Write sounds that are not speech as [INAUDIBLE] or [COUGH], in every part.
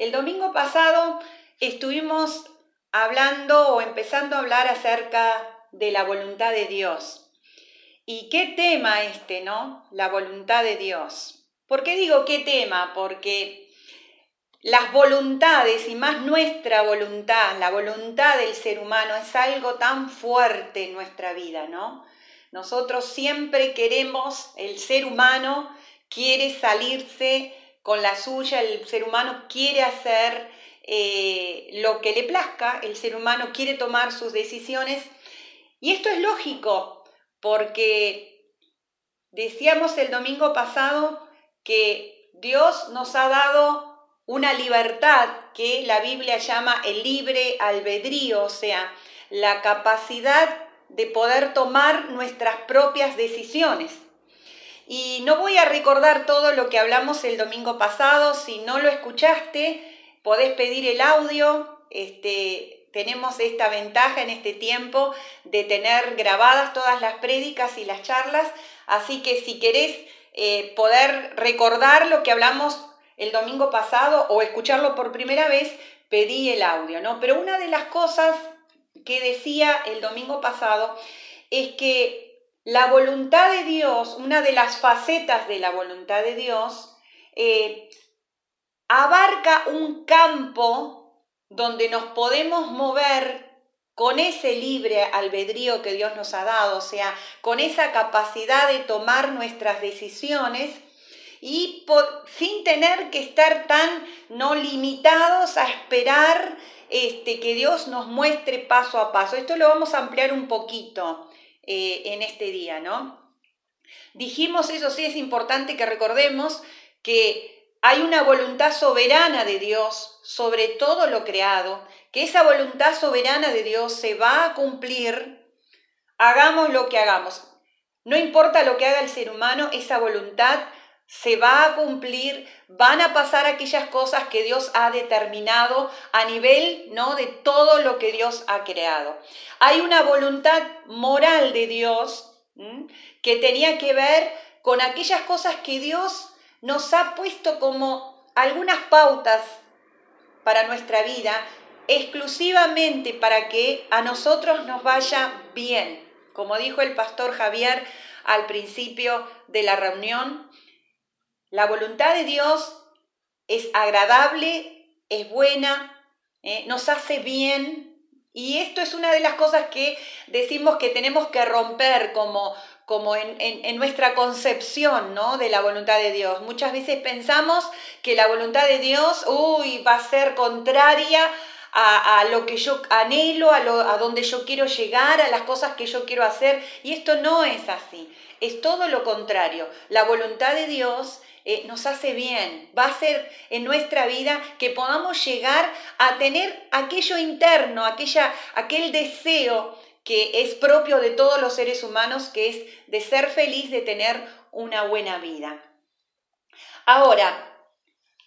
El domingo pasado estuvimos hablando o empezando a hablar acerca de la voluntad de Dios. ¿Y qué tema este, no? La voluntad de Dios. ¿Por qué digo qué tema? Porque las voluntades y más nuestra voluntad, la voluntad del ser humano es algo tan fuerte en nuestra vida, ¿no? Nosotros siempre queremos, el ser humano quiere salirse con la suya, el ser humano quiere hacer eh, lo que le plazca, el ser humano quiere tomar sus decisiones y esto es lógico porque decíamos el domingo pasado que Dios nos ha dado una libertad que la Biblia llama el libre albedrío, o sea, la capacidad de poder tomar nuestras propias decisiones. Y no voy a recordar todo lo que hablamos el domingo pasado, si no lo escuchaste, podés pedir el audio, este, tenemos esta ventaja en este tiempo de tener grabadas todas las prédicas y las charlas, así que si querés eh, poder recordar lo que hablamos el domingo pasado o escucharlo por primera vez, pedí el audio, ¿no? Pero una de las cosas que decía el domingo pasado es que la voluntad de Dios, una de las facetas de la voluntad de Dios, eh, abarca un campo donde nos podemos mover con ese libre albedrío que Dios nos ha dado, o sea, con esa capacidad de tomar nuestras decisiones y sin tener que estar tan no limitados a esperar este, que Dios nos muestre paso a paso. Esto lo vamos a ampliar un poquito eh, en este día, ¿no? Dijimos, eso sí es importante que recordemos que hay una voluntad soberana de Dios sobre todo lo creado, que esa voluntad soberana de Dios se va a cumplir, hagamos lo que hagamos. No importa lo que haga el ser humano, esa voluntad se va a cumplir, van a pasar aquellas cosas que Dios ha determinado a nivel ¿no? de todo lo que Dios ha creado. Hay una voluntad moral de Dios que tenía que ver con aquellas cosas que Dios nos ha puesto como algunas pautas para nuestra vida exclusivamente para que a nosotros nos vaya bien. Como dijo el pastor Javier al principio de la reunión, la voluntad de Dios es agradable, es buena, ¿eh? nos hace bien. Y esto es una de las cosas que decimos que tenemos que romper como, como en, nuestra concepción ¿no? de la voluntad de Dios. Muchas veces pensamos que la voluntad de Dios, uy, va a ser contraria a, lo que yo anhelo, a, lo, a donde yo quiero llegar, a las cosas que yo quiero hacer. Y esto no es así, es todo lo contrario. La voluntad de Dios eh, nos hace bien, va a ser en nuestra vida que podamos llegar a tener aquello interno, aquella, aquel deseo que es propio de todos los seres humanos, que es de ser feliz, de tener una buena vida. Ahora,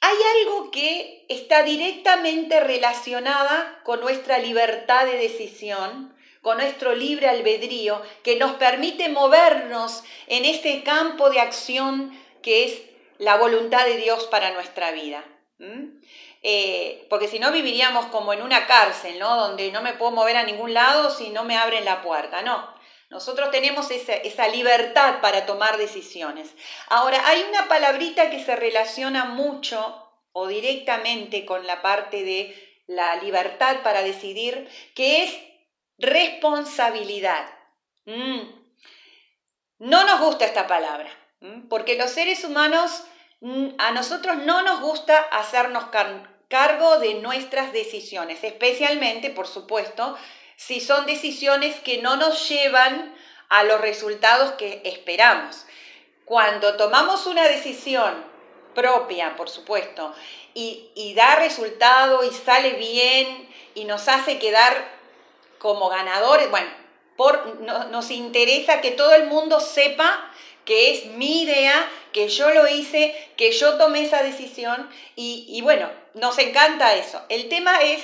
hay algo que está directamente relacionada con nuestra libertad de decisión, con nuestro libre albedrío, que nos permite movernos en este campo de acción que es la voluntad de Dios para nuestra vida. Eh, porque si no viviríamos como en una cárcel, ¿no? Donde no me puedo mover a ningún lado si no me abren la puerta, no. Nosotros tenemos esa, esa libertad para tomar decisiones. Ahora, hay una palabrita que se relaciona mucho o directamente con la parte de la libertad para decidir, que es responsabilidad. No nos gusta esta palabra, porque los seres humanos, mm, a nosotros no nos gusta hacernos cargo de nuestras decisiones, especialmente, por supuesto, si son decisiones que no nos llevan a los resultados que esperamos. Cuando tomamos una decisión propia, por supuesto, y, da resultado y sale bien y nos hace quedar como ganadores, bueno, por, nos interesa que todo el mundo sepa que es mi idea, que yo lo hice, que yo tomé esa decisión y, bueno, nos encanta eso. El tema es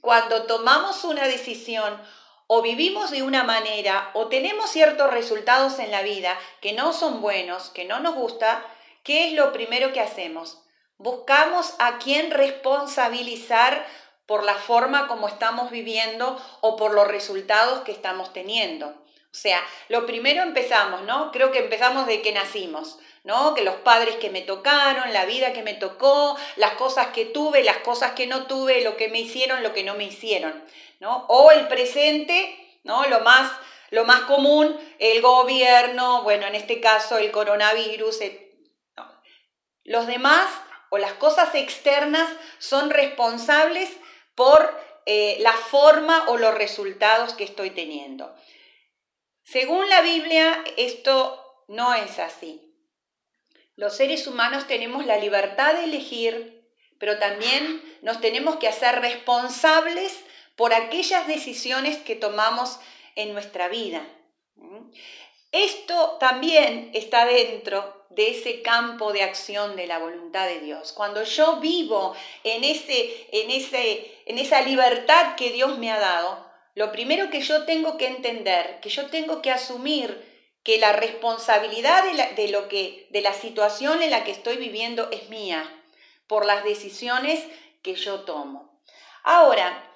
cuando tomamos una decisión o vivimos de una manera o tenemos ciertos resultados en la vida que no son buenos, que no nos gusta, ¿qué es lo primero que hacemos? buscamos a quién responsabilizar por la forma como estamos viviendo o por los resultados que estamos teniendo. O sea, lo primero empezamos, ¿no? Creo que empezamos de que nacimos, ¿no? Que los padres que me tocaron, la vida que me tocó, las cosas que tuve, las cosas que no tuve, lo que me hicieron, lo que no me hicieron, ¿no? O el presente, ¿no? Lo más, lo más común, el gobierno, bueno, en este caso el coronavirus. Los demás o las cosas externas son responsables por eh, la forma o los resultados que estoy teniendo. Según la Biblia, esto no es así. Los seres humanos tenemos la libertad de elegir, pero también nos tenemos que hacer responsables por aquellas decisiones que tomamos en nuestra vida. Esto también está dentro de ese campo de acción de la voluntad de Dios. Cuando yo vivo en, ese, en, ese, en esa libertad que Dios me ha dado, lo primero que yo tengo que entender, que yo tengo que asumir que la responsabilidad de la, lo que, de la situación en la que estoy viviendo es mía, por las decisiones que yo tomo. Ahora,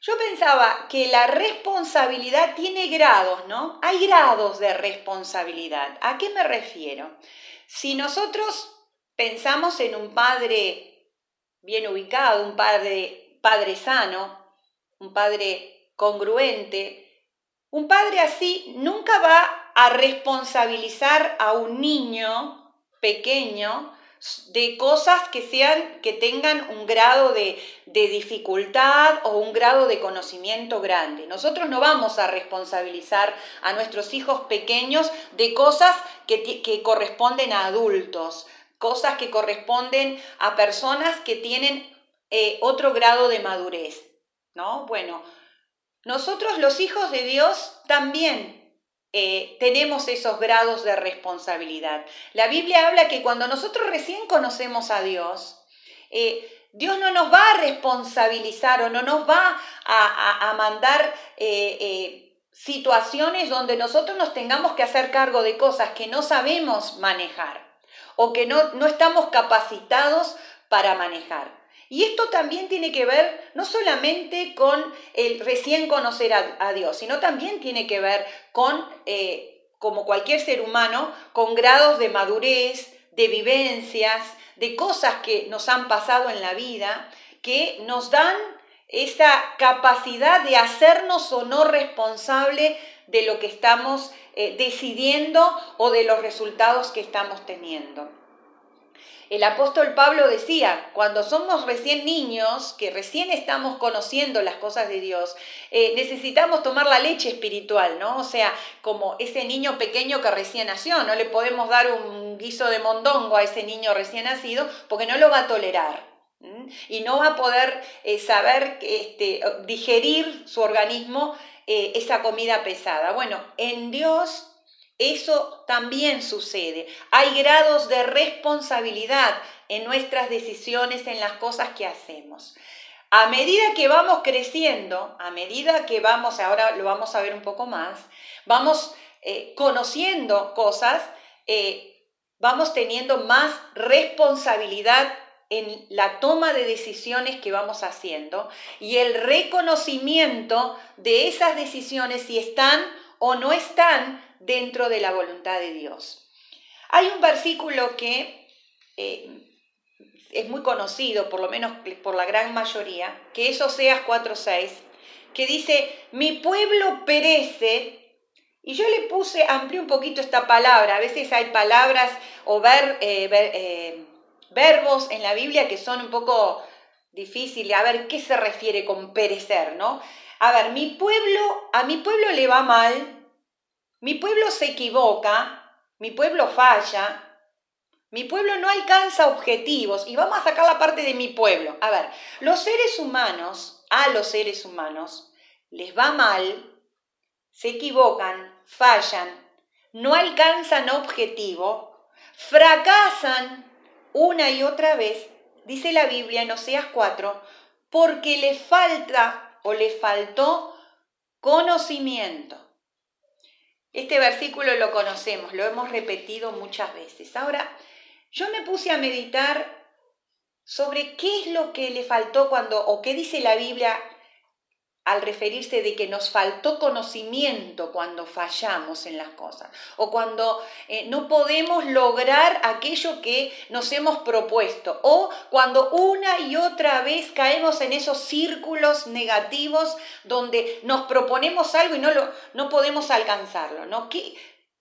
yo pensaba que la responsabilidad tiene grados, ¿no? Hay grados de responsabilidad. ¿A qué me refiero? Si nosotros pensamos en un padre bien ubicado, un padre, padre sano, un padre congruente, un padre así nunca va a responsabilizar a un niño pequeño de cosas que sean que tengan un grado de, dificultad o un grado de conocimiento grande. Nosotros no vamos a responsabilizar a nuestros hijos pequeños de cosas que, corresponden a adultos, cosas que corresponden a personas que tienen eh, otro grado de madurez. ¿no? Bueno, nosotros los hijos de Dios también eh, tenemos esos grados de responsabilidad. La Biblia habla que cuando nosotros recién conocemos a Dios, eh, Dios no nos va a responsabilizar o no nos va a, mandar eh, situaciones donde nosotros nos tengamos que hacer cargo de cosas que no sabemos manejar o que no, no estamos capacitados para manejar. Y esto también tiene que ver no solamente con el recién conocer a, Dios, sino también tiene que ver con, eh, como cualquier ser humano, con grados de madurez, de vivencias, de cosas que nos han pasado en la vida, que nos dan esa capacidad de hacernos o no responsable de lo que estamos eh, decidiendo o de los resultados que estamos teniendo. El apóstol Pablo decía, cuando somos recién niños, que recién estamos conociendo las cosas de Dios, eh, necesitamos tomar la leche espiritual, ¿no? O sea, como ese niño pequeño que recién nació, no le podemos dar un guiso de mondongo a ese niño recién nacido porque no lo va a tolerar. Y no va a poder eh, saber este, digerir su organismo eh, esa comida pesada. Bueno, en Dios eso también sucede. Hay grados de responsabilidad en nuestras decisiones, en las cosas que hacemos. A medida que vamos creciendo, a medida que vamos, ahora lo vamos a ver un poco más, vamos eh, conociendo cosas, eh, vamos teniendo más responsabilidad en la toma de decisiones que vamos haciendo y el reconocimiento de esas decisiones si están o no están dentro de la voluntad de Dios. Hay un versículo que eh, es muy conocido, por lo menos por la gran mayoría, que es Oseas 4.6, que dice, mi pueblo perece, y yo le puse, amplié un poquito esta palabra, a veces hay palabras o ver, eh, eh, verbos en la Biblia que son un poco difíciles, a ver qué se refiere con perecer, ¿no? A ver, mi pueblo, a mi pueblo le va mal, mi pueblo se equivoca, mi pueblo falla, mi pueblo no alcanza objetivos. Y vamos a sacar la parte de mi pueblo. A ver, los seres humanos, a los seres humanos, les va mal, se equivocan, fallan, no alcanzan objetivo, fracasan una y otra vez, dice la Biblia en Oseas 4, porque le falta o le faltó conocimiento. Este versículo lo conocemos, lo hemos repetido muchas veces. Ahora, yo me puse a meditar sobre qué es lo que le faltó cuando, o qué dice la Biblia al referirse de que nos faltó conocimiento cuando fallamos en las cosas o cuando eh, no podemos lograr aquello que nos hemos propuesto o cuando una y otra vez caemos en esos círculos negativos donde nos proponemos algo y no, lo, no podemos alcanzarlo. ¿no? ¿Qué,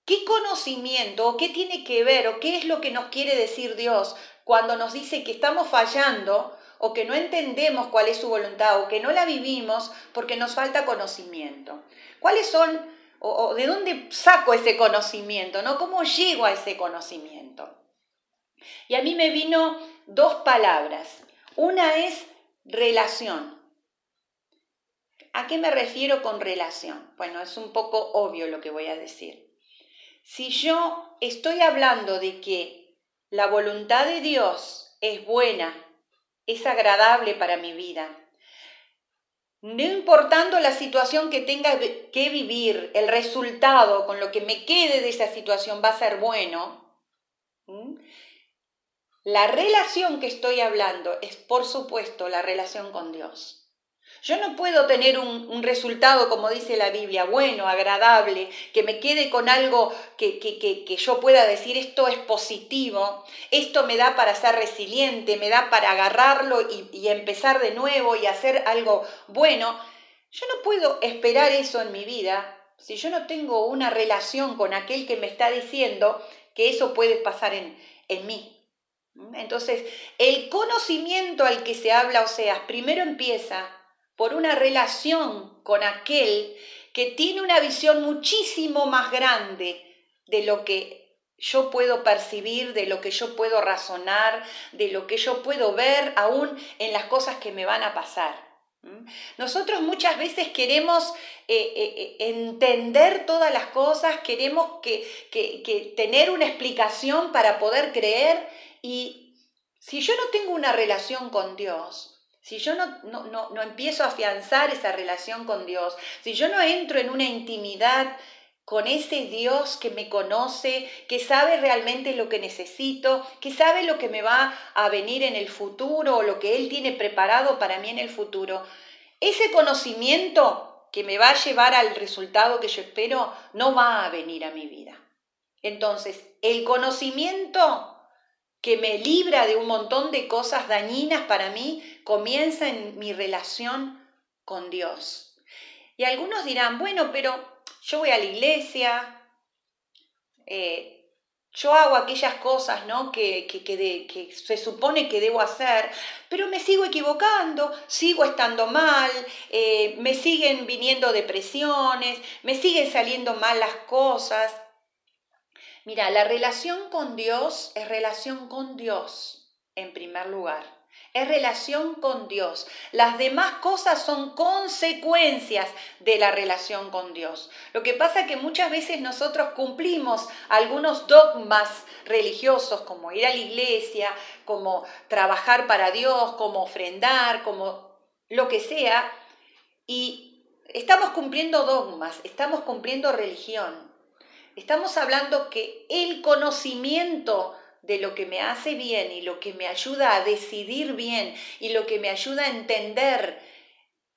¿Qué conocimiento o qué tiene que ver o qué es lo que nos quiere decir Dios cuando nos dice que estamos fallando o que no entendemos cuál es su voluntad o que no la vivimos porque nos falta conocimiento. ¿Cuáles son o, de dónde saco ese conocimiento? ¿no? ¿Cómo llego a ese conocimiento? Y a mí me vino dos palabras. Una es relación. ¿A qué me refiero con relación? Bueno, es un poco obvio lo que voy a decir. Si yo estoy hablando de que la voluntad de Dios es buena, es agradable para mi vida. No importando la situación que tenga que vivir, el resultado con lo que me quede de esa situación va a ser bueno. La relación que estoy hablando es, por supuesto, la relación con Dios. Yo no puedo tener un, resultado, como dice la Biblia, bueno, agradable, que me quede con algo que, que, yo pueda decir esto es positivo, esto me da para ser resiliente, me da para agarrarlo y, y empezar de nuevo y hacer algo bueno. Yo no puedo esperar eso en mi vida si yo no tengo una relación con aquel que me está diciendo que eso puede pasar en, en mí. Entonces, el conocimiento al que se habla, o sea, primero empieza por una relación con aquel que tiene una visión muchísimo más grande de lo que yo puedo percibir, de lo que yo puedo razonar, de lo que yo puedo ver aún en las cosas que me van a pasar. Nosotros muchas veces queremos eh, eh, eh, entender todas las cosas, queremos que tener una explicación para poder creer y si yo no tengo una relación con Dios, si yo no, no, no, empiezo a afianzar esa relación con Dios, si yo no entro en una intimidad con ese Dios que me conoce, que sabe realmente lo que necesito, que sabe lo que me va a venir en el futuro o lo que Él tiene preparado para mí en el futuro, ese conocimiento que me va a llevar al resultado que yo espero no va a venir a mi vida. Entonces, el conocimiento que me libra de un montón de cosas dañinas para mí, comienza en mi relación con Dios. Y algunos dirán, bueno, pero yo voy a la iglesia, eh, yo hago aquellas cosas ¿no? que, que, se supone que debo hacer, pero me sigo equivocando, sigo estando mal, eh, me siguen viniendo depresiones, me siguen saliendo mal las cosas. Mira, la relación con Dios es relación con Dios en primer lugar. Es relación con Dios. Las demás cosas son consecuencias de la relación con Dios. Lo que pasa es que muchas veces nosotros cumplimos algunos dogmas religiosos como ir a la iglesia, como trabajar para Dios, como ofrendar, como lo que sea, y estamos cumpliendo dogmas, estamos cumpliendo religión. Estamos hablando que el conocimiento de lo que me hace bien y lo que me ayuda a decidir bien y lo que me ayuda a entender,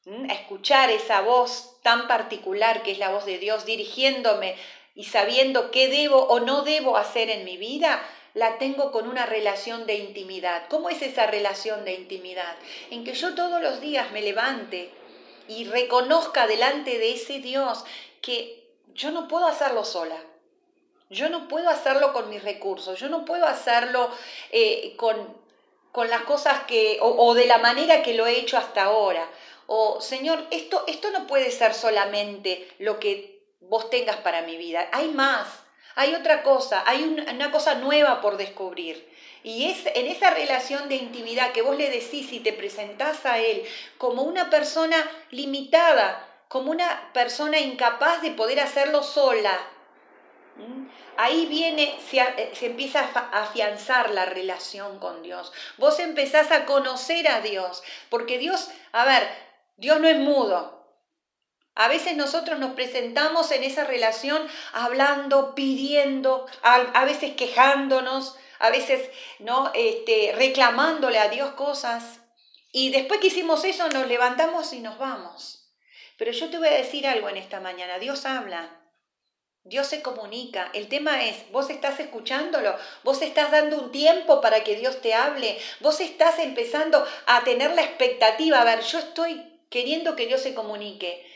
a escuchar esa voz tan particular que es la voz de Dios dirigiéndome y sabiendo qué debo o no debo hacer en mi vida, la tengo con una relación de intimidad. ¿Cómo es esa relación de intimidad? En que yo todos los días me levante y reconozca delante de ese Dios que yo no puedo hacerlo sola. Yo no puedo hacerlo con mis recursos, yo no puedo hacerlo eh, con, con, las cosas que, o, de la manera que lo he hecho hasta ahora. O, Señor, esto, esto no puede ser solamente lo que vos tengas para mi vida. Hay más, hay otra cosa, hay una, una cosa nueva por descubrir. Y es en esa relación de intimidad que vos le decís y te presentás a Él como una persona limitada, como una persona incapaz de poder hacerlo sola. Ahí viene, se, eh, empieza a afianzar la relación con Dios. Vos empezás a conocer a Dios, porque Dios, a ver, Dios no es mudo. A veces nosotros nos presentamos en esa relación hablando, pidiendo, a, veces quejándonos, a veces ¿no? Este, reclamándole a Dios cosas. Y después que hicimos eso, nos levantamos y nos vamos. Pero yo te voy a decir algo en esta mañana. Dios habla. Dios se comunica. El tema es, vos estás escuchándolo, vos estás dando un tiempo para que Dios te hable, vos estás empezando a tener la expectativa, a ver, yo estoy queriendo que Dios se comunique.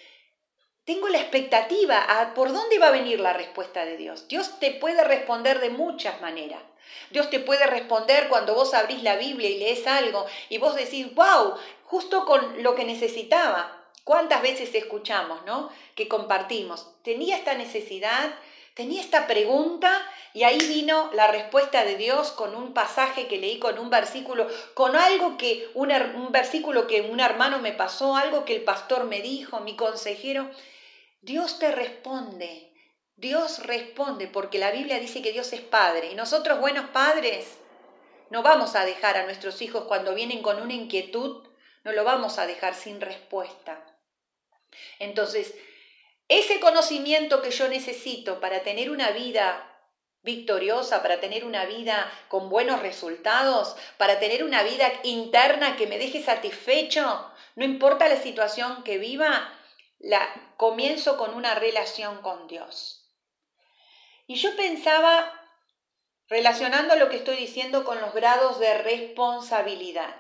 Tengo la expectativa a por dónde va a venir la respuesta de Dios. Dios te puede responder de muchas maneras. Dios te puede responder cuando vos abrís la Biblia y lees algo y vos decís, wow, justo con lo que necesitaba. ¿Cuántas veces escuchamos, no? Que compartimos. Tenía esta necesidad, tenía esta pregunta y ahí vino la respuesta de Dios con un pasaje que leí, con un versículo, con algo que, un, versículo que un hermano me pasó, algo que el pastor me dijo, mi consejero. Dios te responde, Dios responde porque la Biblia dice que Dios es Padre y nosotros buenos padres no vamos a dejar a nuestros hijos cuando vienen con una inquietud, no lo vamos a dejar sin respuesta. Entonces, ese conocimiento que yo necesito para tener una vida victoriosa, para tener una vida con buenos resultados, para tener una vida interna que me deje satisfecho, no importa la situación que viva, la comienzo con una relación con Dios. Y yo pensaba relacionando lo que estoy diciendo con los grados de responsabilidad.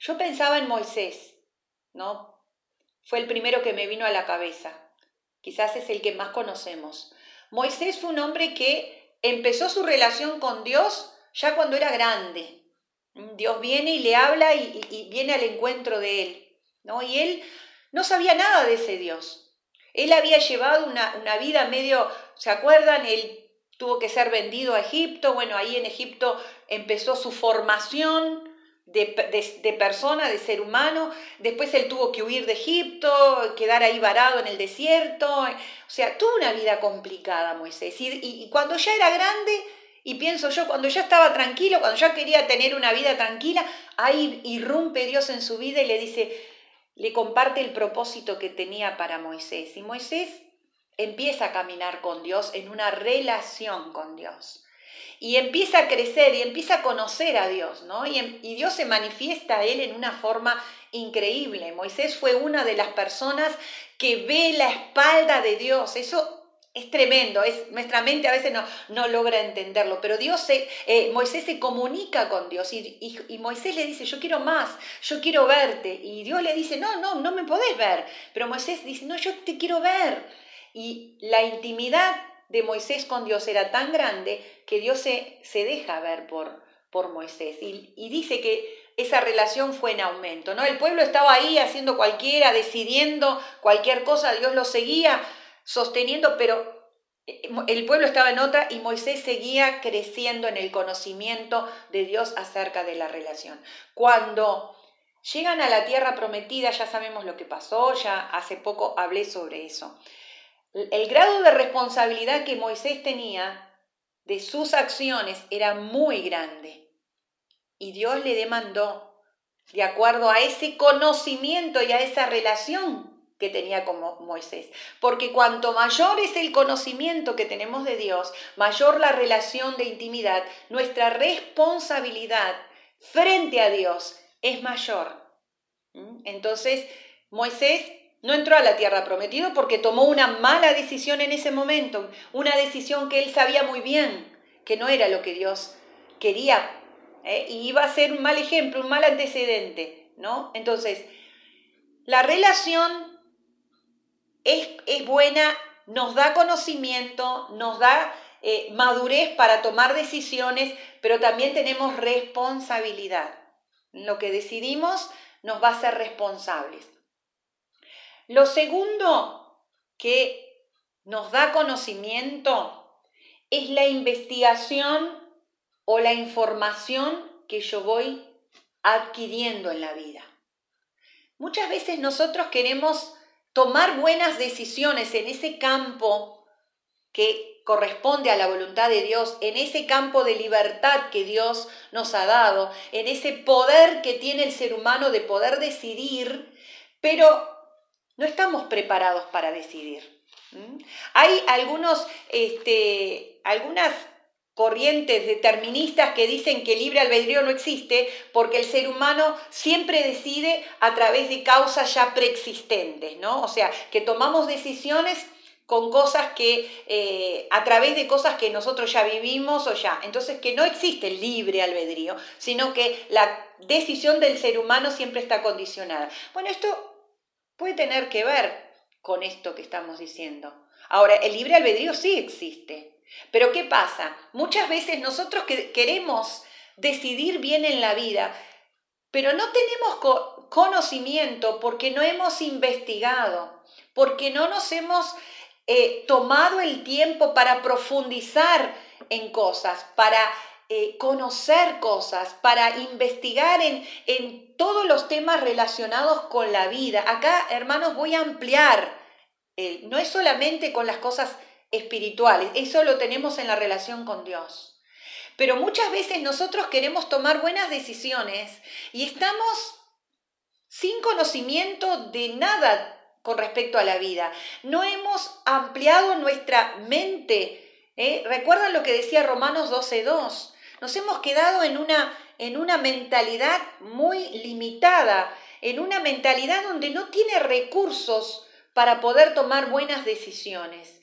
Yo pensaba en Moisés, ¿no? Fue el primero que me vino a la cabeza. Quizás es el que más conocemos. Moisés fue un hombre que empezó su relación con Dios ya cuando era grande. Dios viene y le habla y, viene al encuentro de él. ¿no? Y él no sabía nada de ese Dios. Él había llevado una, una vida medio, ¿se acuerdan? Él tuvo que ser vendido a Egipto. Bueno, ahí en Egipto empezó su formación de, persona, de ser humano. Después él tuvo que huir de Egipto, quedar ahí varado en el desierto. O sea, tuvo una vida complicada Moisés. Y, y, cuando ya era grande, y pienso yo, cuando ya estaba tranquilo, cuando ya quería tener una vida tranquila, ahí irrumpe Dios en su vida y le dice, le comparte el propósito que tenía para Moisés. Y Moisés empieza a caminar con Dios en una relación con Dios y empieza a crecer y empieza a conocer a Dios, ¿no? Y, em, y, Dios se manifiesta a él en una forma increíble. Moisés fue una de las personas que ve la espalda de Dios. Eso es tremendo, es, nuestra mente a veces no, no logra entenderlo, pero Dios se, eh, Moisés se comunica con Dios y, y, Moisés le dice, yo quiero más, yo quiero verte. Y Dios le dice, no, no, no me podés ver. Pero Moisés dice, no, yo te quiero ver. Y la intimidad de Moisés con Dios era tan grande que Dios se, se deja ver por, por Moisés. Y, y, dice que esa relación fue en aumento. ¿no? El pueblo estaba ahí haciendo cualquiera, decidiendo cualquier cosa, Dios lo seguía sosteniendo, pero eh, el pueblo estaba en otra y Moisés seguía creciendo en el conocimiento de Dios acerca de la relación. Cuando llegan a la tierra prometida, ya sabemos lo que pasó, ya hace poco hablé sobre eso. El grado de responsabilidad que Moisés tenía de sus acciones era muy grande. Y Dios le demandó, de acuerdo a ese conocimiento y a esa relación que tenía con Moisés. Porque cuanto mayor es el conocimiento que tenemos de Dios, mayor la relación de intimidad, nuestra responsabilidad frente a Dios es mayor. ¿Mm? Entonces, Moisés no entró a la tierra prometida porque tomó una mala decisión en ese momento, una decisión que él sabía muy bien que no era lo que Dios quería ¿eh? y iba a ser un mal ejemplo, un mal antecedente, ¿no? Entonces, la relación es, es buena, nos da conocimiento, nos da eh, madurez para tomar decisiones, pero también tenemos responsabilidad. Lo que decidimos nos va a ser responsables. Lo segundo que nos da conocimiento es la investigación o la información que yo voy adquiriendo en la vida. Muchas veces nosotros queremos tomar buenas decisiones en ese campo que corresponde a la voluntad de Dios, en ese campo de libertad que Dios nos ha dado, en ese poder que tiene el ser humano de poder decidir, pero no estamos preparados para decidir. Hay algunos, este, algunas corrientes deterministas que dicen que el libre albedrío no existe porque el ser humano siempre decide a través de causas ya preexistentes, ¿no? O sea, que tomamos decisiones con cosas que, eh, a través de cosas que nosotros ya vivimos o ya. Entonces, que no existe libre albedrío, sino que la decisión del ser humano siempre está condicionada. Bueno, esto puede tener que ver con esto que estamos diciendo. Ahora, el libre albedrío sí existe. Pero ¿qué pasa? Muchas veces nosotros queremos decidir bien en la vida, pero no tenemos conocimiento porque no hemos investigado, porque no nos hemos eh, tomado el tiempo para profundizar en cosas, para eh, conocer cosas, para investigar en, en, todos los temas relacionados con la vida. Acá, hermanos, voy a ampliar. Eh, no es solamente con las cosas espirituales, eso lo tenemos en la relación con Dios. Pero muchas veces nosotros queremos tomar buenas decisiones y estamos sin conocimiento de nada con respecto a la vida. No hemos ampliado nuestra mente. ¿eh? ¿Recuerdan lo que decía Romanos 12.2? Nos hemos quedado en una, en una mentalidad muy limitada, en una mentalidad donde no tiene recursos para poder tomar buenas decisiones.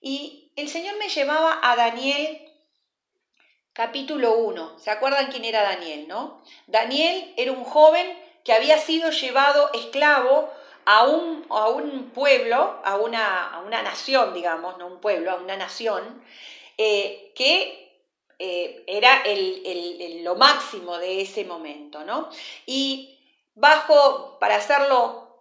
Y el Señor me llevaba a Daniel capítulo 1. ¿Se acuerdan quién era Daniel, no? Daniel era un joven que había sido llevado esclavo a un, a un pueblo, a una, una, nación, digamos, no un pueblo, a una nación, eh, que eh, era el, lo máximo de ese momento, ¿no? Y bajo, para hacerlo,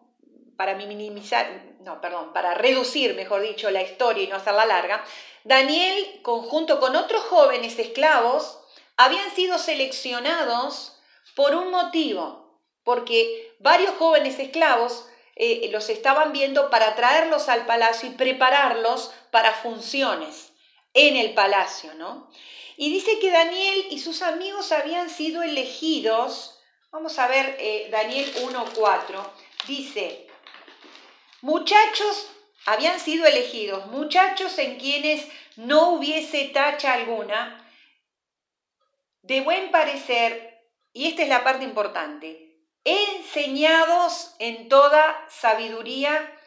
para minimizar, no, perdón, para reducir, mejor dicho, la historia y no hacerla larga, Daniel, conjunto con otros jóvenes esclavos, habían sido seleccionados por un motivo, porque varios jóvenes esclavos eh, los estaban viendo para traerlos al palacio y prepararlos para funciones en el palacio, ¿no? Y dice que Daniel y sus amigos habían sido elegidos, vamos a ver eh, Daniel 1.4, dice, Muchachos habían sido elegidos, muchachos en quienes no hubiese tacha alguna, de buen parecer, y esta es la parte importante, enseñados en toda sabiduría,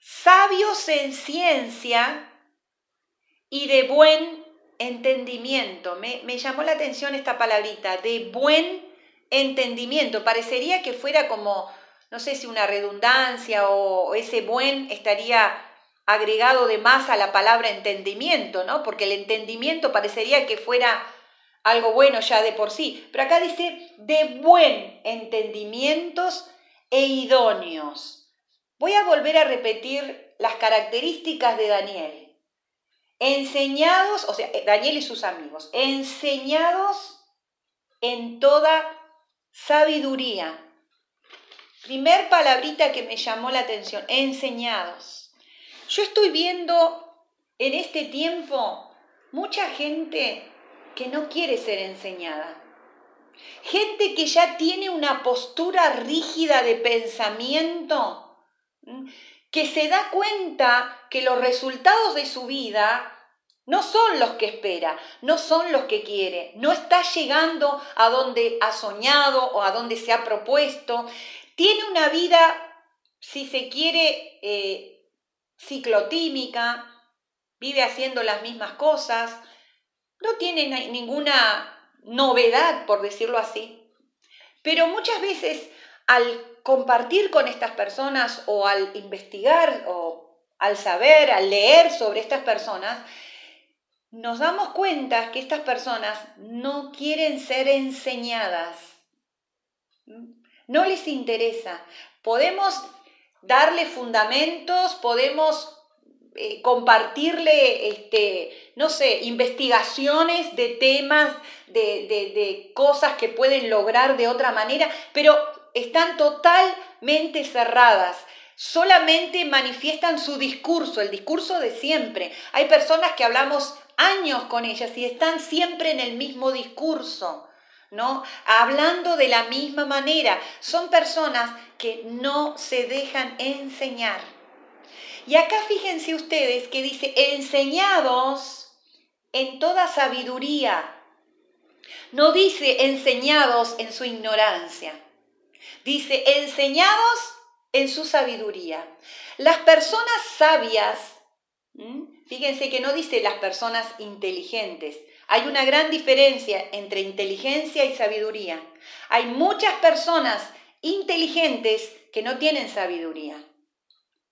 sabios en ciencia y de buen entendimiento. Me, me, llamó la atención esta palabrita, de buen entendimiento. Parecería que fuera como no sé si una redundancia o ese buen estaría agregado de más a la palabra entendimiento, ¿no? Porque el entendimiento parecería que fuera algo bueno ya de por sí. Pero acá dice de buen entendimientos e idóneos. Voy a volver a repetir las características de Daniel. Enseñados, o sea, Daniel y sus amigos, enseñados en toda sabiduría Primer palabrita que me llamó la atención, enseñados. Yo estoy viendo en este tiempo mucha gente que no quiere ser enseñada. Gente que ya tiene una postura rígida de pensamiento, que se da cuenta que los resultados de su vida no son los que espera, no son los que quiere, no está llegando a donde ha soñado o a donde se ha propuesto, tiene una vida, si se quiere, eh, ciclotímica, vive haciendo las mismas cosas, no tiene ninguna novedad, por decirlo así. Pero muchas veces al compartir con estas personas o al investigar o al saber, al leer sobre estas personas, nos damos cuenta que estas personas no quieren ser enseñadas no les interesa. Podemos darle fundamentos, podemos eh, compartirle, este, no sé, investigaciones de temas, de, de cosas que pueden lograr de otra manera, pero están totalmente cerradas solamente manifiestan su discurso, el discurso de siempre. Hay personas que hablamos años con ellas y están siempre en el mismo discurso. ¿no? Hablando de la misma manera. Son personas que no se dejan enseñar. Y acá fíjense ustedes que dice enseñados en toda sabiduría. No dice enseñados en su ignorancia. Dice enseñados en su sabiduría. Las personas sabias, fíjense que no dice las personas inteligentes. Hay una gran diferencia entre inteligencia y sabiduría. Hay muchas personas inteligentes que no tienen sabiduría.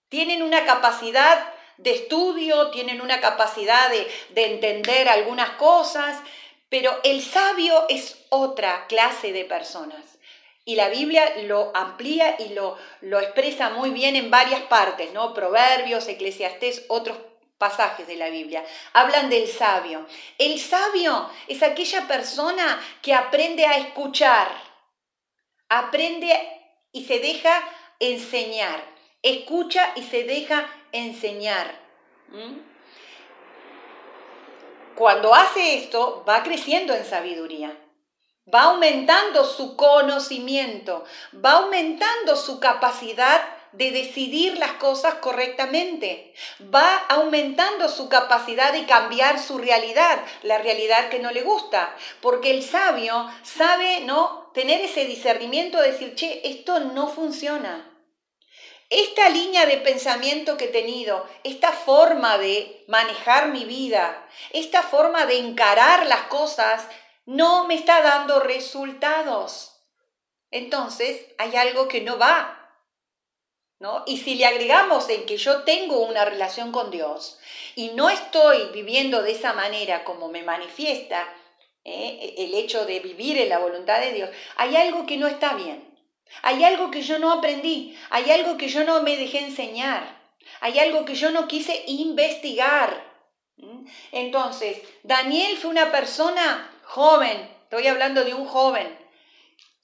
Tienen una capacidad de estudio, tienen una capacidad de, entender algunas cosas, pero el sabio es otra clase de personas. Y la Biblia lo amplía y lo, lo expresa muy bien en varias partes, ¿no? Proverbios, Eclesiastés, otros pasajes de la Biblia. Hablan del sabio. El sabio es aquella persona que aprende a escuchar, aprende y se deja enseñar, escucha y se deja enseñar. Cuando hace esto, va creciendo en sabiduría, va aumentando su conocimiento, va aumentando su capacidad de decidir las cosas correctamente, va aumentando su capacidad de cambiar su realidad, la realidad que no le gusta, porque el sabio sabe, ¿no? Tener ese discernimiento de decir, che, esto no funciona. Esta línea de pensamiento que he tenido, esta forma de manejar mi vida, esta forma de encarar las cosas, no me está dando resultados. Entonces hay algo que no va. ¿No? Y si le agregamos en que yo tengo una relación con Dios y no estoy viviendo de esa manera como me manifiesta ¿eh? el hecho de vivir en la voluntad de Dios, hay algo que no está bien. Hay algo que yo no aprendí, hay algo que yo no me dejé enseñar, hay algo que yo no quise investigar. ¿Mm? Entonces, Daniel fue una persona joven, estoy hablando de un joven,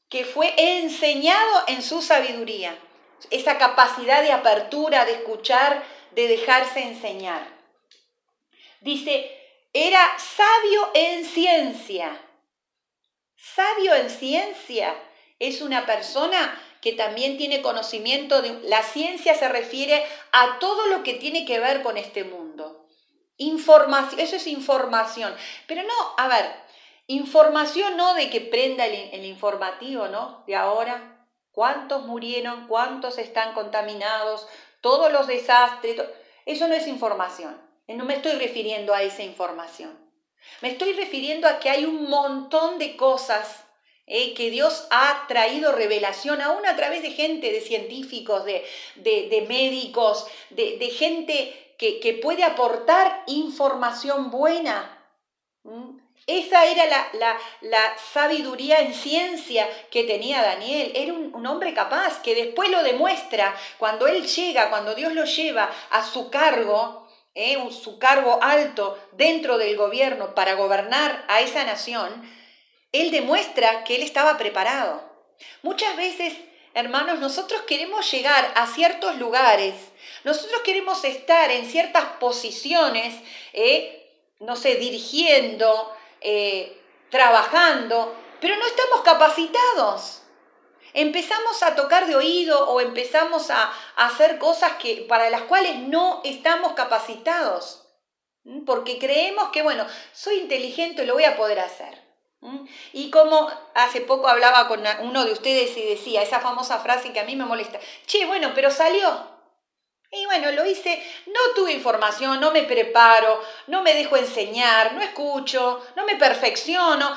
que fue enseñado en su sabiduría, esa capacidad de apertura, de escuchar, de dejarse enseñar. Dice, era sabio en ciencia. Sabio en ciencia es una persona que también tiene conocimiento de... La ciencia se refiere a todo lo que tiene que ver con este mundo. Información, eso es información. Pero no, a ver, información no de que prenda el, informativo, ¿no? De ahora, cuántos murieron, cuántos están contaminados, todos los desastres. Eso no es información. No me estoy refiriendo a esa información. Me estoy refiriendo a que hay un montón de cosas eh, que Dios ha traído revelación aún a través de gente, de científicos, de, médicos, de, gente que, puede aportar información buena. Esa era la, sabiduría en ciencia que tenía Daniel. Era un, hombre capaz que después lo demuestra cuando él llega, cuando Dios lo lleva a su cargo, eh, su cargo alto dentro del gobierno para gobernar a esa nación él demuestra que él estaba preparado. Muchas veces, hermanos, nosotros queremos llegar a ciertos lugares, nosotros queremos estar en ciertas posiciones, eh, no sé, dirigiendo, eh, trabajando, pero no estamos capacitados. Empezamos a tocar de oído o empezamos a, hacer cosas que, para las cuales no estamos capacitados. Porque creemos que, bueno, soy inteligente y lo voy a poder hacer. Y como hace poco hablaba con uno de ustedes y decía esa famosa frase que a mí me molesta, che, bueno, pero salió. Y bueno, lo hice, no tuve información, no me preparo, no me dejo enseñar, no escucho, no me perfecciono,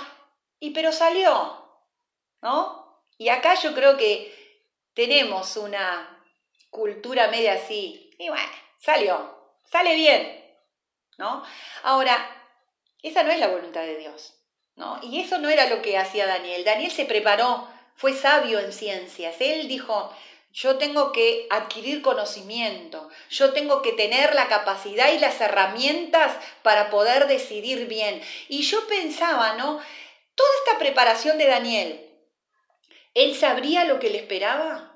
y pero salió, ¿no? Y acá yo creo que tenemos una cultura media así, y bueno, salió, sale bien, ¿no? Ahora, esa no es la voluntad de Dios. Y eso no era lo que hacía Daniel. Daniel se preparó, fue sabio en ciencias. Él dijo, yo tengo que adquirir conocimiento, yo tengo que tener la capacidad y las herramientas para poder decidir bien. Y yo pensaba, ¿no? Toda esta preparación de Daniel, ¿él sabría lo que le esperaba?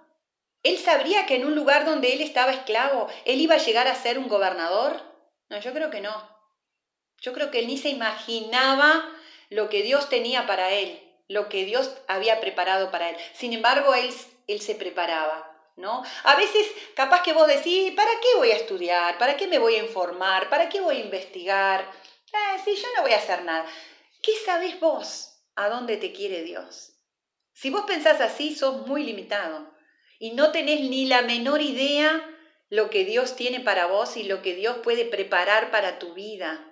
¿Él sabría que en un lugar donde él estaba esclavo, él iba a llegar a ser un gobernador? No, yo creo que no. Yo creo que él ni se imaginaba lo que Dios tenía para él, lo que Dios había preparado para él. Sin embargo, él, él se preparaba. ¿No? A veces capaz que vos decís, ¿para qué voy a estudiar? ¿Para qué me voy a informar? ¿Para qué voy a investigar? Ah, sí, yo no voy a hacer nada. ¿Qué sabés vos a dónde te quiere Dios? Si vos pensás así, sos muy limitado y no tenés ni la menor idea lo que Dios tiene para vos y lo que Dios puede preparar para tu vida.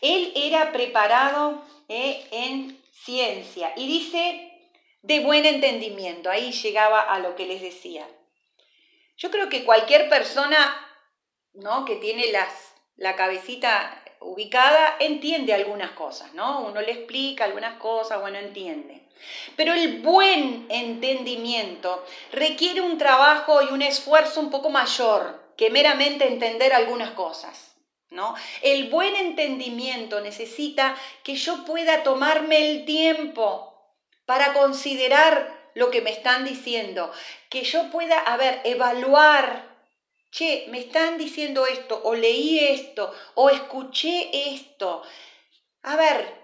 Él era preparado eh, en ciencia y dice de buen entendimiento, ahí llegaba a lo que les decía. Yo creo que cualquier persona ¿no? que tiene las, la cabecita ubicada entiende algunas cosas, ¿no? Uno le explica algunas cosas, bueno, entiende. Pero el buen entendimiento requiere un trabajo y un esfuerzo un poco mayor que meramente entender algunas cosas. ¿No? El buen entendimiento necesita que yo pueda tomarme el tiempo para considerar lo que me están diciendo, que yo pueda, a ver, evaluar, che, me están diciendo esto, o leí esto, o escuché esto. A ver,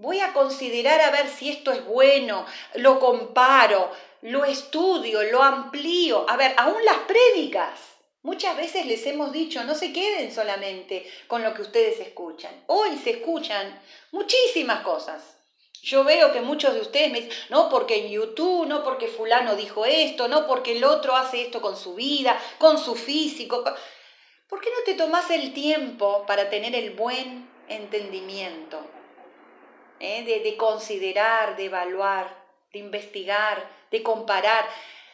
Voy a considerar a ver si esto es bueno, lo comparo, lo estudio, lo amplío. A ver, aún las prédicas. Muchas veces les hemos dicho, no se queden solamente con lo que ustedes escuchan. Hoy se escuchan muchísimas cosas. Yo veo que muchos de ustedes me dicen, no porque en YouTube, no porque fulano dijo esto, no porque el otro hace esto con su vida, con su físico. ¿Por qué no te tomas el tiempo para tener el buen entendimiento? ¿eh? de, considerar, de evaluar, de investigar, de comparar,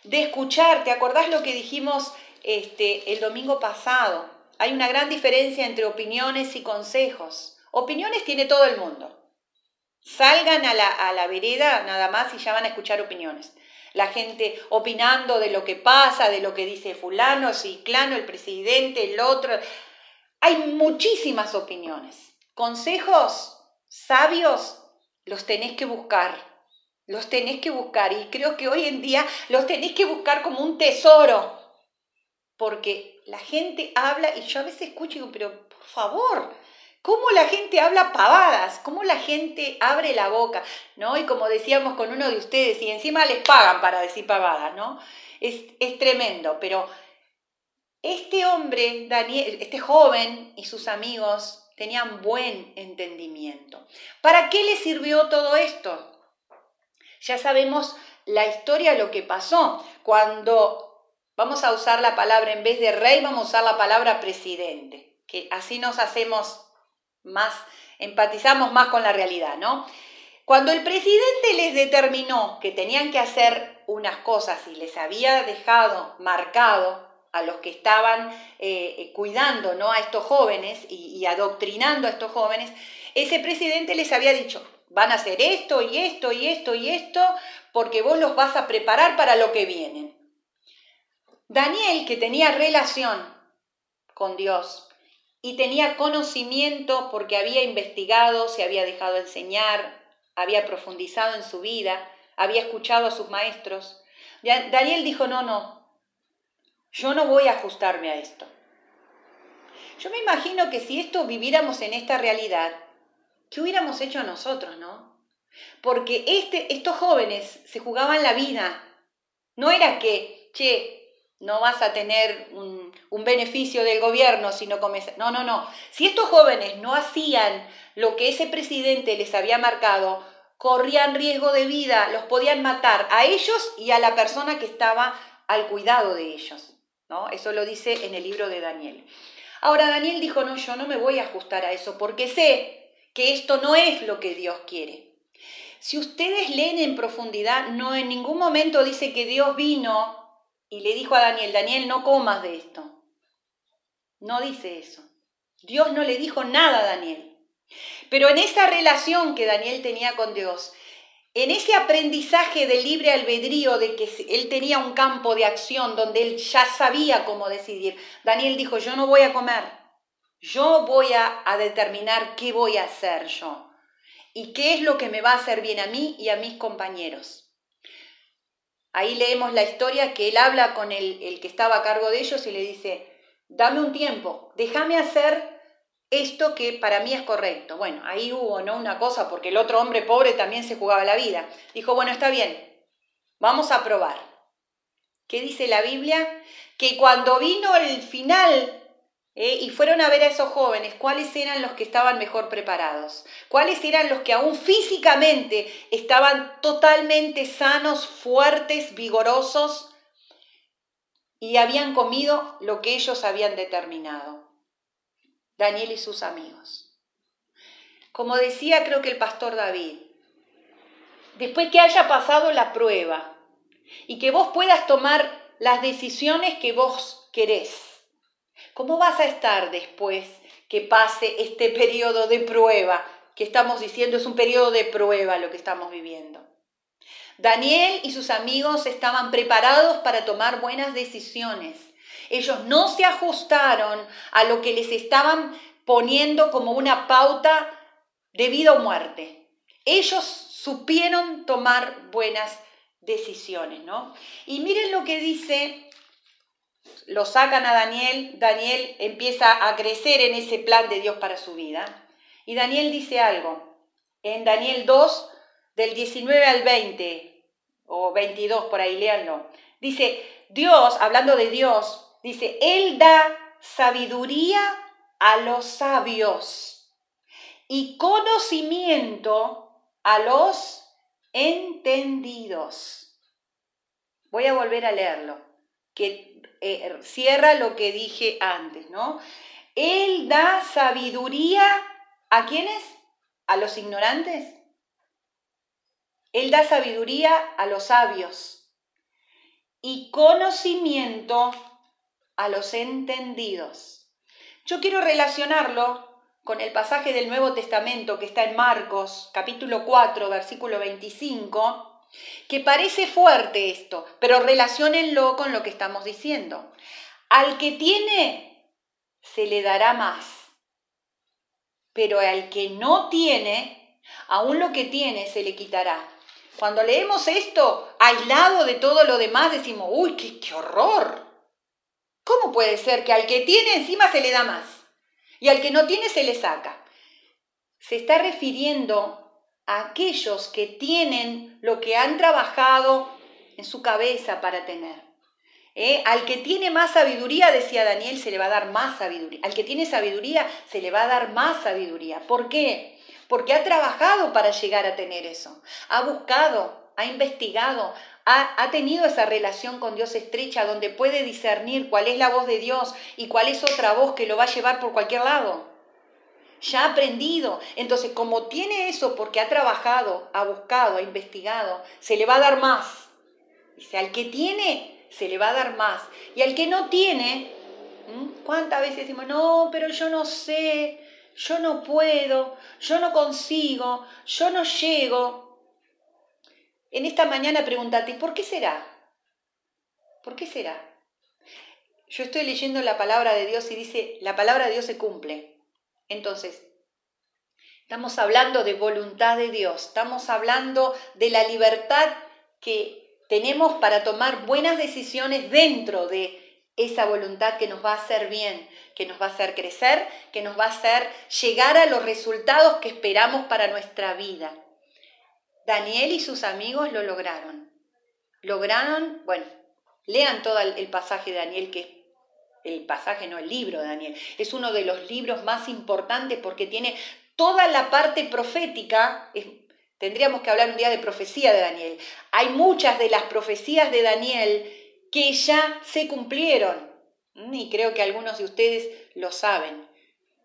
de escuchar. ¿Te acordás lo que dijimos este, el domingo pasado? Hay una gran diferencia entre opiniones y consejos. Opiniones tiene todo el mundo. Salgan a la, a la vereda nada más y ya van a escuchar opiniones. La gente opinando de lo que pasa, de lo que dice fulano, ciclano, el presidente, el otro. Hay muchísimas opiniones. Consejos sabios los tenés que buscar, los tenés que buscar y creo que hoy en día los tenés que buscar como un tesoro, porque la gente habla y yo a veces escucho y digo, pero por favor, ¿cómo la gente habla pavadas? ¿Cómo la gente abre la boca? ¿No? Y como decíamos con uno de ustedes, y encima les pagan para decir pavadas, ¿no? Es, es tremendo, pero este hombre, Daniel, este joven y sus amigos tenían buen entendimiento. ¿Para qué le sirvió todo esto? Ya sabemos la historia lo que pasó. Cuando vamos a usar la palabra, en vez de rey, vamos a usar la palabra presidente, que así nos hacemos más, empatizamos más con la realidad, ¿no? Cuando el presidente les determinó que tenían que hacer unas cosas y les había dejado marcado a los que estaban eh, eh, cuidando ¿no? a estos jóvenes y, adoctrinando a estos jóvenes, ese presidente les había dicho, van a hacer esto y esto y esto y esto, porque vos los vas a preparar para lo que vienen. Daniel, que tenía relación con Dios y tenía conocimiento porque había investigado, se había dejado enseñar, había profundizado en su vida, había escuchado a sus maestros, Daniel dijo, no, no, yo no voy a ajustarme a esto. Yo me imagino que si esto viviéramos en esta realidad, ¿qué hubiéramos hecho nosotros, no? Porque este, estos jóvenes se jugaban la vida. No era que, che, no vas a tener un, un beneficio del gobierno si no comes. No, no, no. Si estos jóvenes no hacían lo que ese presidente les había marcado, corrían riesgo de vida, los podían matar a ellos y a la persona que estaba al cuidado de ellos. ¿no? Eso lo dice en el libro de Daniel. Ahora Daniel dijo, no, yo no me voy a ajustar a eso porque sé que esto no es lo que Dios quiere. Si ustedes leen en profundidad, no en ningún momento dice que Dios vino y le dijo a Daniel, Daniel, no comas de esto. No dice eso. Dios no le dijo nada a Daniel. Pero en esa relación que Daniel tenía con Dios, en ese aprendizaje de libre albedrío, de que él tenía un campo de acción donde él ya sabía cómo decidir, Daniel dijo, yo no voy a comer, yo voy a, determinar qué voy a hacer yo y qué es lo que me va a hacer bien a mí y a mis compañeros. Ahí leemos la historia que él habla con el, el que estaba a cargo de ellos y le dice, dame un tiempo, déjame hacer esto que para mí es correcto. Bueno, ahí hubo ¿no? una cosa, porque el otro hombre pobre también se jugaba la vida. Dijo, bueno, está bien, vamos a probar. ¿Qué dice la Biblia? Que cuando vino el final ¿eh? y fueron a ver a esos jóvenes cuáles eran los que estaban mejor preparados, cuáles eran los que aún físicamente estaban totalmente sanos, fuertes, vigorosos y habían comido lo que ellos habían determinado. Daniel y sus amigos. Como decía creo que el pastor David, después que haya pasado la prueba y que vos puedas tomar las decisiones que vos querés, ¿Cómo vas a estar después que pase este periodo de prueba? Que estamos diciendo es un periodo de prueba lo que estamos viviendo. Daniel y sus amigos estaban preparados para tomar buenas decisiones. Ellos no se ajustaron a lo que les estaban poniendo como una pauta de vida o muerte. Ellos supieron tomar buenas decisiones, ¿no? Y miren lo que dice lo sacan a Daniel, Daniel empieza a crecer en ese plan de Dios para su vida. Y Daniel dice algo, en Daniel 2, del 19 al 20, o 22, por ahí léanlo. Dice, Dios, hablando de Dios, dice, Él da sabiduría a los sabios y conocimiento a los entendidos. Voy a volver a leerlo, que eh, cierra lo que dije antes, ¿no? Él da sabiduría a quiénes? A los ignorantes. Él da sabiduría a los sabios y conocimiento a los entendidos. Yo quiero relacionarlo con el pasaje del Nuevo Testamento que está en Marcos capítulo 4 versículo 25 que parece fuerte esto, pero relacionenlo con lo que estamos diciendo. Al que tiene, se le dará más. Pero al que no tiene, aún lo que tiene se le quitará. Cuando leemos esto aislado de todo lo demás, decimos, uy, qué, qué horror. ¿Cómo puede ser que al que tiene encima se le da más y al que no tiene se le saca? Se está refiriendo aquellos que tienen lo que han trabajado en su cabeza para tener. ¿Eh? Al que tiene más sabiduría, decía Daniel, se le va a dar más sabiduría. Al que tiene sabiduría, se le va a dar más sabiduría. ¿Por qué? Porque ha trabajado para llegar a tener eso. Ha buscado, ha investigado, ha, ha, tenido esa relación con Dios estrecha donde puede discernir cuál es la voz de Dios y cuál es otra voz que lo va a llevar por cualquier lado ya ha aprendido. Entonces, como tiene eso porque ha trabajado, ha buscado, ha investigado, se le va a dar más. Dice, al que tiene, se le va a dar más. Y al que no tiene, ¿cuántas veces decimos, no, pero yo no sé, yo no puedo, yo no consigo, yo no llego? En esta mañana pregúntate, ¿por qué será? ¿Por qué será? Yo estoy leyendo la palabra de Dios y dice, la palabra de Dios se cumple. Entonces, estamos hablando de voluntad de Dios, estamos hablando de la libertad que tenemos para tomar buenas decisiones dentro de esa voluntad que nos va a hacer bien, que nos va a hacer crecer, que nos va a hacer llegar a los resultados que esperamos para nuestra vida. Daniel y sus amigos lo lograron. Lograron, bueno, lean todo el pasaje de Daniel que el pasaje, no el libro de Daniel. Es uno de los libros más importantes porque tiene toda la parte profética. tendríamos que hablar un día de profecía de Daniel. Hay muchas de las profecías de Daniel que ya se cumplieron. Y creo que algunos de ustedes lo saben.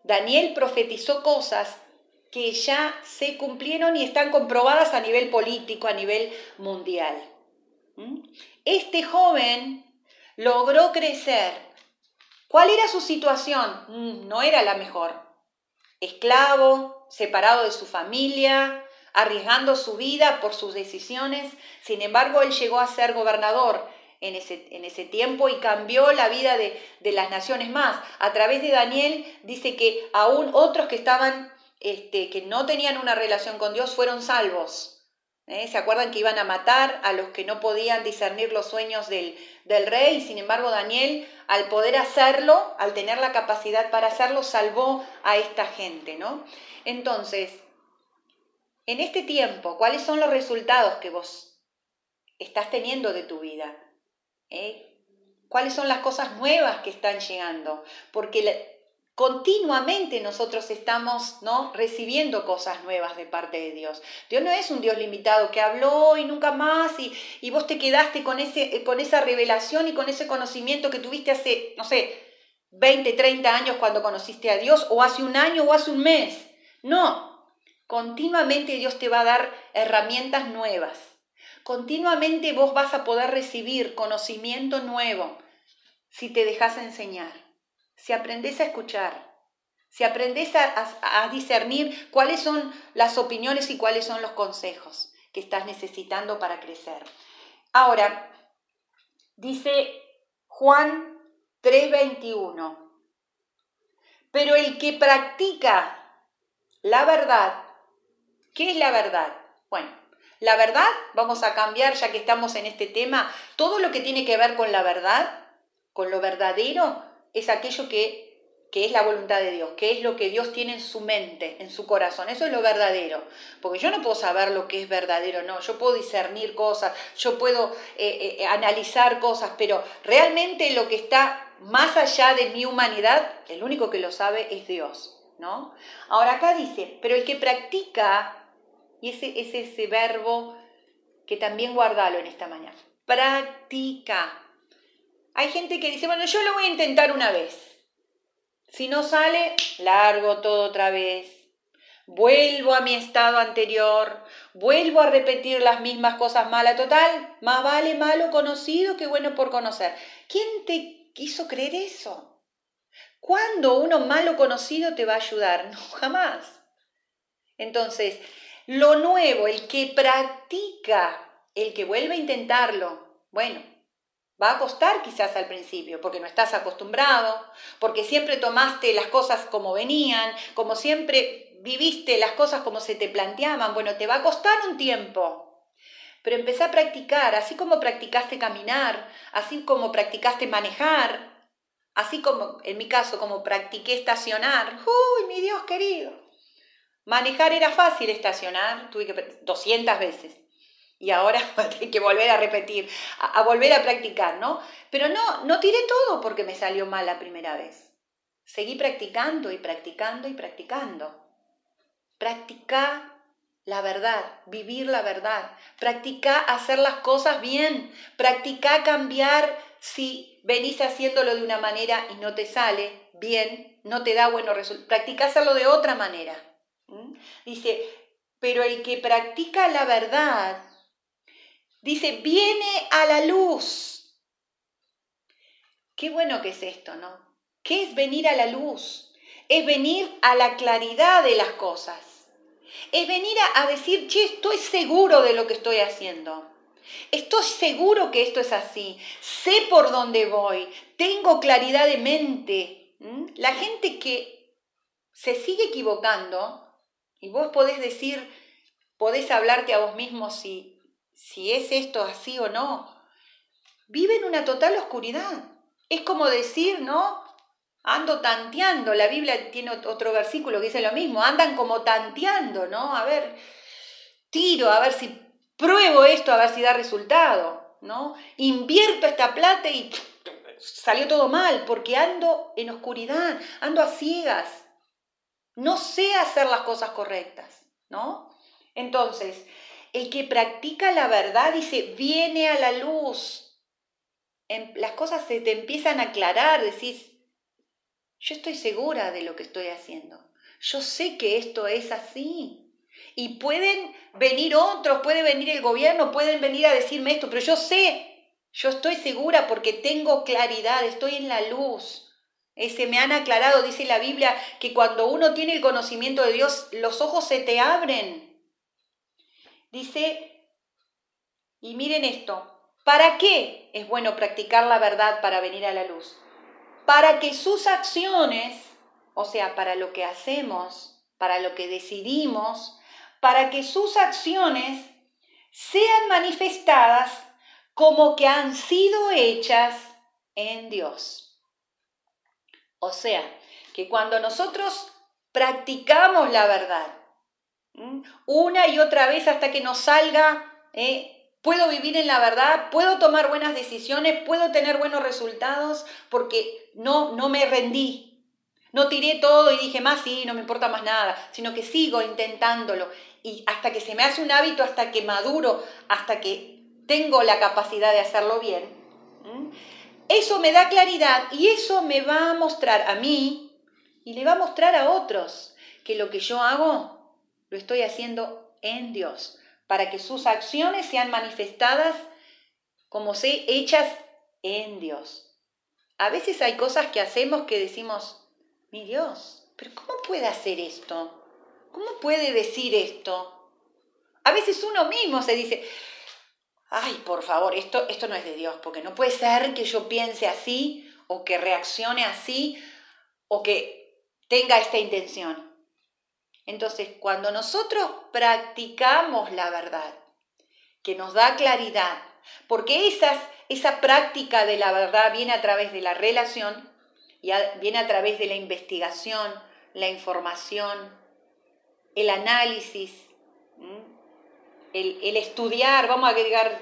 Daniel profetizó cosas que ya se cumplieron y están comprobadas a nivel político, a nivel mundial. Este joven logró crecer ¿Cuál era su situación? Mm, no era la mejor. Esclavo, separado de su familia, arriesgando su vida por sus decisiones. Sin embargo, él llegó a ser gobernador en ese, en ese tiempo y cambió la vida de, las naciones más. A través de Daniel dice que aún otros que estaban, este, que no tenían una relación con Dios, fueron salvos. ¿Eh? ¿Se acuerdan que iban a matar a los que no podían discernir los sueños del, del rey? Sin embargo, Daniel al poder hacerlo, al tener la capacidad para hacerlo, salvó a esta gente, ¿no? Entonces, en este tiempo, ¿cuáles son los resultados que vos estás teniendo de tu vida? ¿Eh? ¿Cuáles son las cosas nuevas que están llegando? Porque continuamente nosotros estamos ¿no? recibiendo cosas nuevas de parte de Dios. Dios no es un Dios limitado que habló y nunca más y, y vos te quedaste con, ese, con esa revelación y con ese conocimiento que tuviste hace, no sé, 20, 30 años cuando conociste a Dios o hace un año o hace un mes. No, continuamente Dios te va a dar herramientas nuevas. Continuamente vos vas a poder recibir conocimiento nuevo si te dejas enseñar si aprendes a escuchar, si aprendes a, discernir cuáles son las opiniones y cuáles son los consejos que estás necesitando para crecer. Ahora, dice Juan 3:21, pero el que practica la verdad, ¿qué es la verdad? Bueno, la verdad, vamos a cambiar ya que estamos en este tema, todo lo que tiene que ver con la verdad, con lo verdadero, es aquello que, es la voluntad de Dios, que es lo que Dios tiene en su mente, en su corazón. Eso es lo verdadero. Porque yo no puedo saber lo que es verdadero, no. Yo puedo discernir cosas, yo puedo eh, eh, analizar cosas, pero realmente lo que está más allá de mi humanidad, el único que lo sabe es Dios. ¿no? Ahora acá dice, pero el que practica, y ese es ese verbo que también guardalo en esta mañana, practica. Hay gente que dice, bueno, yo lo voy a intentar una vez. Si no sale, largo todo otra vez. Vuelvo a mi estado anterior, vuelvo a repetir las mismas cosas malas. Total, más vale malo conocido que bueno por conocer. ¿Quién te quiso creer eso? ¿Cuándo uno malo conocido te va a ayudar? No, [LAUGHS] jamás. Entonces, lo nuevo, el que practica, el que vuelve a intentarlo, bueno, Va a costar quizás al principio, porque no estás acostumbrado, porque siempre tomaste las cosas como venían, como siempre viviste las cosas como se te planteaban. Bueno, te va a costar un tiempo. Pero empecé a practicar, así como practicaste caminar, así como practicaste manejar, así como, en mi caso, como practiqué estacionar. ¡Uy, mi Dios querido! Manejar era fácil, estacionar, tuve que 200 veces y ahora [LAUGHS] hay que volver a repetir, a, volver a practicar, ¿no? Pero no, no tiré todo porque me salió mal la primera vez. Seguí practicando y practicando y practicando. Practica la verdad, vivir la verdad. Practica hacer las cosas bien. Practica cambiar si venís haciéndolo de una manera y no te sale bien, no te da buenos resultados. Practica hacerlo de otra manera. Dice, pero el que practica la verdad Dice, viene a la luz. Qué bueno que es esto, ¿no? ¿Qué es venir a la luz? Es venir a la claridad de las cosas. Es venir a, decir, che, estoy seguro de lo que estoy haciendo. Estoy seguro que esto es así. Sé por dónde voy. Tengo claridad de mente. La gente que se sigue equivocando, y vos podés decir, podés hablarte a vos mismo si si es esto así o no. Vive en una total oscuridad. Es como decir, ¿no? Ando tanteando. La Biblia tiene otro versículo que dice lo mismo. Andan como tanteando, ¿no? A ver, tiro, a ver si pruebo esto, a ver si da resultado, ¿no? Invierto esta plata y salió todo mal porque ando en oscuridad, ando a ciegas. No sé hacer las cosas correctas, ¿no? Entonces, el que practica la verdad dice, viene a la luz. las cosas se te empiezan a aclarar, decís, yo estoy segura de lo que estoy haciendo. Yo sé que esto es así. Y pueden venir otros, puede venir el gobierno, pueden venir a decirme esto, pero yo sé, yo estoy segura porque tengo claridad, estoy en la luz. Se me han aclarado, dice la Biblia, que cuando uno tiene el conocimiento de Dios, los ojos se te abren Dice, y miren esto, ¿para qué es bueno practicar la verdad para venir a la luz? Para que sus acciones, o sea, para lo que hacemos, para lo que decidimos, para que sus acciones sean manifestadas como que han sido hechas en Dios. O sea, que cuando nosotros practicamos la verdad, una y otra vez hasta que nos salga, ¿eh? puedo vivir en la verdad, puedo tomar buenas decisiones, puedo tener buenos resultados porque no, no me rendí, No tiré todo y dije, más sí, no me importa más nada, sino que sigo intentándolo y hasta que se me hace un hábito, hasta que maduro, hasta que tengo la capacidad de hacerlo bien. Eso me da claridad y eso me va a mostrar a mí y le va a mostrar a otros que lo que yo hago lo estoy haciendo en Dios, para que sus acciones sean manifestadas como sé, hechas en Dios. A veces hay cosas que hacemos que decimos, mi Dios, pero ¿cómo puede hacer esto? ¿Cómo puede decir esto? A veces uno mismo se dice, ay, por favor, esto, esto no es de Dios, porque no puede ser que yo piense así o que reaccione así o que tenga esta intención. Entonces, cuando nosotros practicamos la verdad, que nos da claridad, porque esas, esa práctica de la verdad viene a través de la relación, y viene a través de la investigación, la información, el análisis, el, estudiar, vamos a agregar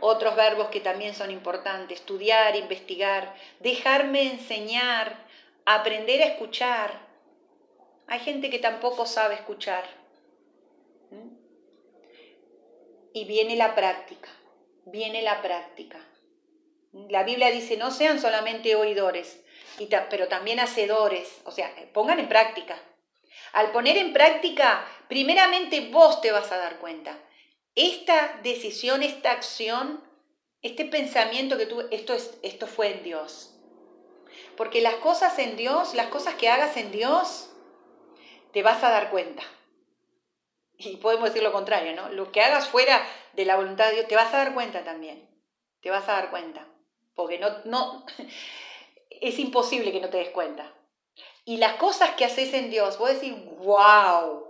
otros verbos que también son importantes, estudiar, investigar, dejarme enseñar, aprender a escuchar. Hay gente que tampoco sabe escuchar. Y viene la práctica, viene la práctica. La Biblia dice, no sean solamente oidores, pero también hacedores, o sea, pongan en práctica. Al poner en práctica, primeramente vos te vas a dar cuenta. Esta decisión, esta acción, este pensamiento que tú, esto, es, esto fue en Dios. Porque las cosas en Dios, las cosas que hagas en Dios, te vas a dar cuenta. Y podemos decir lo contrario, ¿no? Lo que hagas fuera de la voluntad de Dios, te vas a dar cuenta también. Te vas a dar cuenta. Porque no, no, [LAUGHS] es imposible que no te des cuenta. Y las cosas que haces en Dios, vos decís, wow,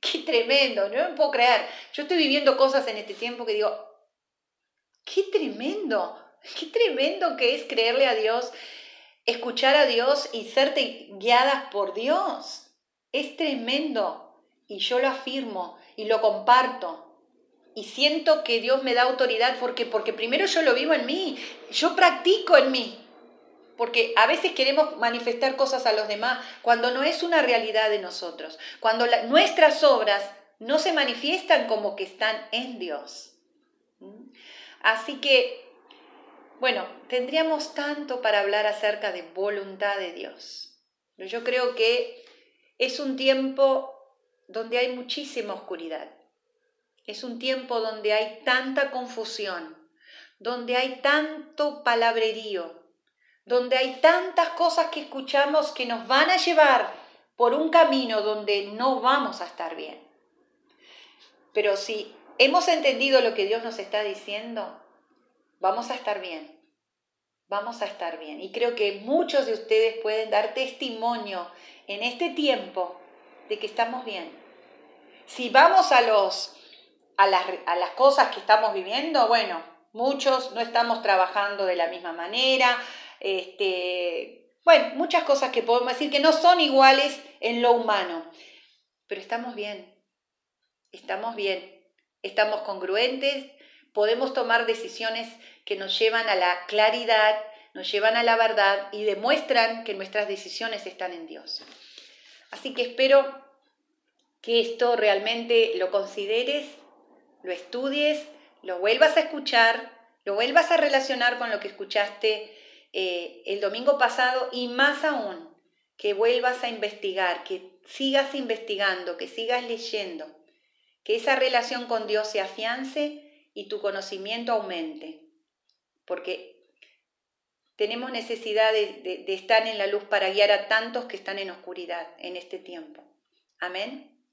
qué tremendo, no me puedo creer. Yo estoy viviendo cosas en este tiempo que digo, qué tremendo, qué tremendo que es creerle a Dios, escuchar a Dios y serte guiadas por Dios. Es tremendo y yo lo afirmo y lo comparto. Y siento que Dios me da autoridad porque, porque primero yo lo vivo en mí, yo practico en mí. Porque a veces queremos manifestar cosas a los demás cuando no es una realidad de nosotros, cuando nuestras obras no se manifiestan como que están en Dios. ¿Mm? Así que, bueno, tendríamos tanto para hablar acerca de voluntad de Dios. Pero yo creo que es un tiempo donde hay muchísima oscuridad. Es un tiempo donde hay tanta confusión, donde hay tanto palabrerío, donde hay tantas cosas que escuchamos que nos van a llevar por un camino donde no vamos a estar bien. Pero si hemos entendido lo que Dios nos está diciendo, vamos a estar bien. Vamos a estar bien. Y creo que muchos de ustedes pueden dar testimonio en este tiempo de que estamos bien. Si vamos a, los, a, las, a las cosas que estamos viviendo, bueno, muchos no estamos trabajando de la misma manera, este, bueno, muchas cosas que podemos decir que no son iguales en lo humano, pero estamos bien, estamos bien, estamos congruentes, podemos tomar decisiones que nos llevan a la claridad, nos llevan a la verdad y demuestran que nuestras decisiones están en Dios. Así que espero que esto realmente lo consideres, lo estudies, lo vuelvas a escuchar, lo vuelvas a relacionar con lo que escuchaste eh, el domingo pasado y más aún, que vuelvas a investigar, que sigas investigando, que sigas leyendo, que esa relación con Dios se afiance y tu conocimiento aumente, porque tenemos necesidad de estar en la luz para guiar a tantos que están en oscuridad en este tiempo. Amén.